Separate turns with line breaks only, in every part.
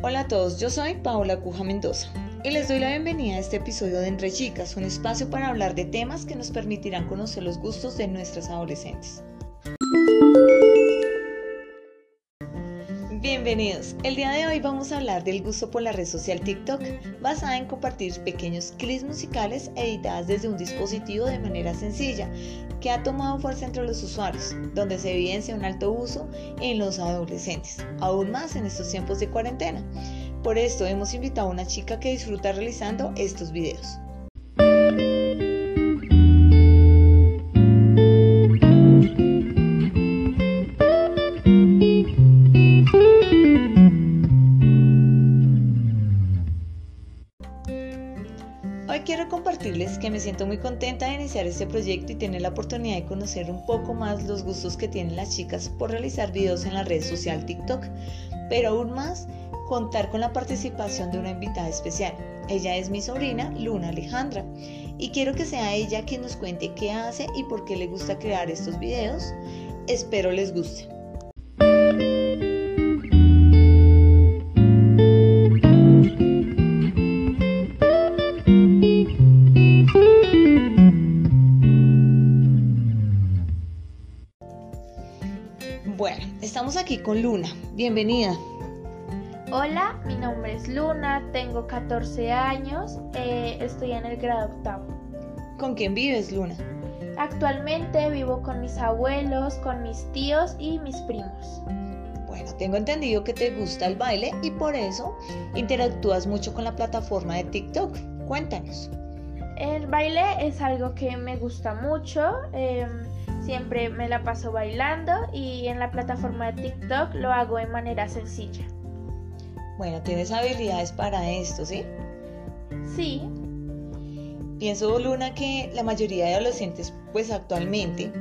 Hola a todos, yo soy Paola Cuja Mendoza y les doy la bienvenida a este episodio de Entre Chicas, un espacio para hablar de temas que nos permitirán conocer los gustos de nuestras adolescentes. Bienvenidos. El día de hoy vamos a hablar del gusto por la red social TikTok, basada en compartir pequeños clips musicales editadas desde un dispositivo de manera sencilla, que ha tomado fuerza entre los usuarios, donde se evidencia un alto uso en los adolescentes, aún más en estos tiempos de cuarentena. Por esto hemos invitado a una chica que disfruta realizando estos videos. Me siento muy contenta de iniciar este proyecto y tener la oportunidad de conocer un poco más los gustos que tienen las chicas por realizar videos en la red social TikTok, pero aún más contar con la participación de una invitada especial. Ella es mi sobrina Luna Alejandra y quiero que sea ella quien nos cuente qué hace y por qué le gusta crear estos videos. Espero les guste. Bueno, estamos aquí con Luna. Bienvenida.
Hola, mi nombre es Luna, tengo 14 años, eh, estoy en el grado octavo.
¿Con quién vives, Luna?
Actualmente vivo con mis abuelos, con mis tíos y mis primos.
Bueno, tengo entendido que te gusta el baile y por eso interactúas mucho con la plataforma de TikTok. Cuéntanos.
El baile es algo que me gusta mucho, eh, siempre me la paso bailando y en la plataforma de TikTok lo hago de manera sencilla.
Bueno, tienes habilidades para esto, ¿sí?
Sí,
Pienso, Luna, que la mayoría de adolescentes, pues actualmente,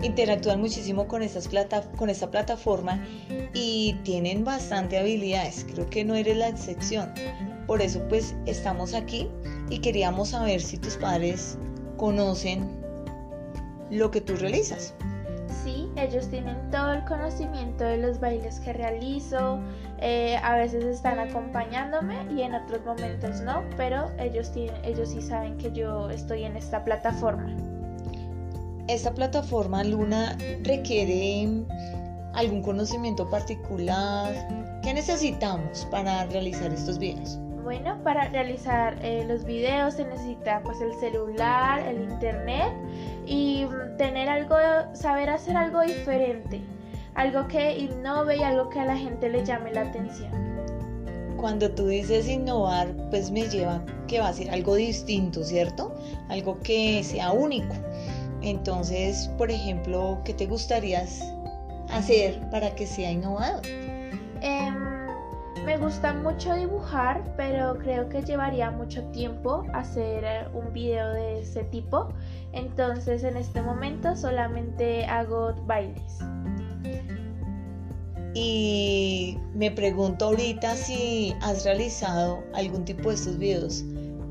interactúan muchísimo con, estas plata con esta plataforma y tienen bastante habilidades. Creo que no eres la excepción. Por eso, pues, estamos aquí y queríamos saber si tus padres conocen lo que tú realizas.
sí, ellos tienen todo el conocimiento de los bailes que realizo, eh, a veces están acompañándome y en otros momentos no, pero ellos, tienen, ellos sí saben que yo estoy en esta plataforma.
Esta plataforma, Luna, requiere algún conocimiento particular. ¿Qué necesitamos para realizar estos videos?
Bueno, para realizar eh, los videos se necesita pues el celular, el internet y mm, tener algo, saber hacer algo diferente, algo que innove y algo que a la gente le llame la atención.
Cuando tú dices innovar, pues me lleva que va a ser algo distinto, ¿cierto? Algo que sea único. Entonces, por ejemplo, ¿qué te gustaría hacer para que sea innovador?
Me gusta mucho dibujar, pero creo que llevaría mucho tiempo hacer eh, un video de ese tipo. Entonces en este momento solamente hago bailes.
Y me pregunto ahorita si has realizado algún tipo de estos videos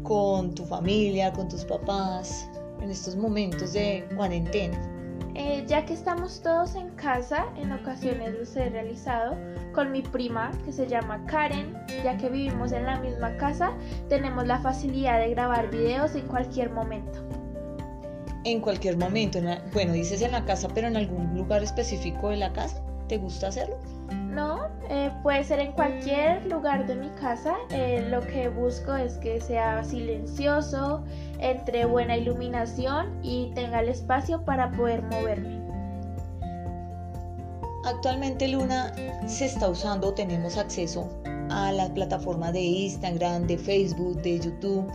con tu familia, con tus papás, en estos momentos de cuarentena.
Eh, ya que estamos todos en casa, en ocasiones los he realizado con mi prima que se llama Karen, ya que vivimos en la misma casa, tenemos la facilidad de grabar videos en cualquier momento.
En cualquier momento, bueno, dices en la casa, pero en algún lugar específico de la casa, ¿te gusta hacerlo?
No, eh, puede ser en cualquier lugar de mi casa. eh, lo que busco es que sea silencioso, entre buena iluminación y tenga el espacio para poder moverme.
Actualmente Luna se está usando, tenemos acceso a las plataformas de Instagram, de Facebook, de YouTube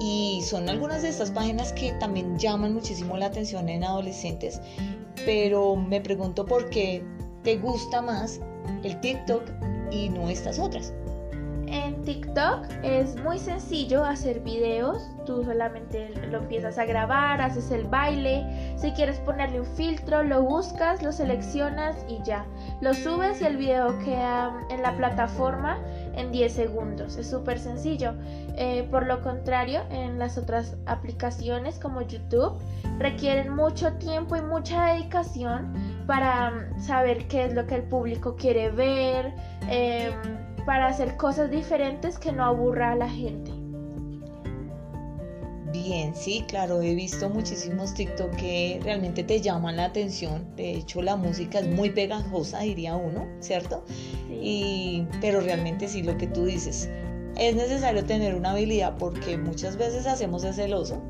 y son algunas de estas páginas que también llaman muchísimo la atención en adolescentes, pero me pregunto por qué te gusta más el TikTok y no estas otras.
En TikTok es muy sencillo hacer videos. Tú solamente lo empiezas a grabar, haces el baile. Si quieres ponerle un filtro, lo buscas, lo seleccionas y ya. Lo subes y el video queda en la plataforma en 10 segundos. Es súper sencillo. Eh, por lo contrario, en las otras aplicaciones como YouTube requieren mucho tiempo y mucha dedicación para mm, saber qué es lo que el público quiere ver. em, para para hacer cosas diferentes que no aburra a la gente.
Bien, sí, claro, he visto muchísimos TikTok que realmente te llaman la atención. De hecho, la música es muy pegajosa, diría uno, ¿cierto? Pero realmente sí, lo que tú dices, es necesario tener una habilidad porque muchas veces hacemos ese celoso.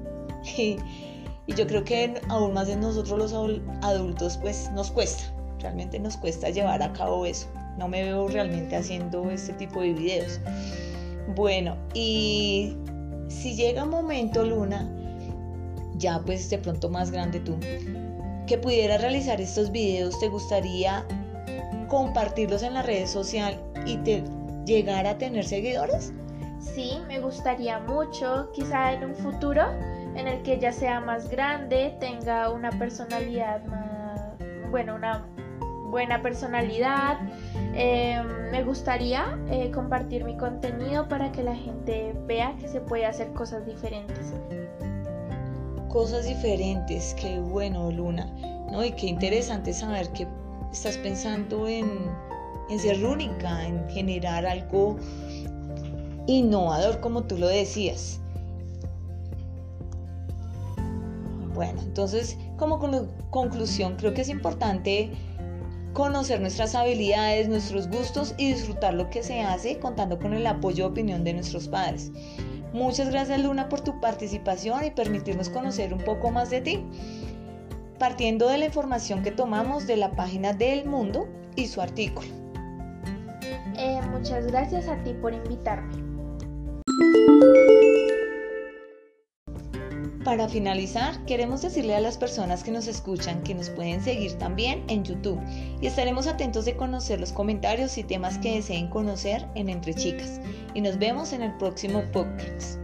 Y, yo creo que aún más en nosotros los adultos, pues nos cuesta, realmente nos cuesta llevar a cabo eso. No me veo realmente haciendo este tipo de videos. Bueno, y si llega un momento, Luna, ya pues de pronto más grande tú, que pudieras realizar estos videos, ¿te gustaría compartirlos en las redes sociales y te llegar a tener seguidores?
Sí, me gustaría mucho, quizá en un futuro en el que ya sea más grande, tenga una personalidad más, bueno, una buena personalidad. Em, me gustaría eh, compartir mi contenido para que la gente vea que se puede hacer cosas diferentes.
Cosas diferentes, qué bueno, Luna. ¿no? Y qué interesante saber que estás pensando en, ser única, en generar algo innovador, como tú lo decías. Bueno, entonces, como conclusión, creo que es importante conocer nuestras habilidades, nuestros gustos y disfrutar lo que se hace contando con el apoyo y opinión de nuestros padres. Muchas gracias Luna por tu participación y permitirnos conocer un poco más de ti, partiendo de la información que tomamos de la página del mundo y su artículo.
Eh, muchas gracias a ti por invitarme.
Para finalizar, queremos decirle a las personas que nos escuchan que nos pueden seguir también en YouTube y estaremos atentos de conocer los comentarios y temas que deseen conocer en Entre Chicas. Y nos vemos en el próximo podcast.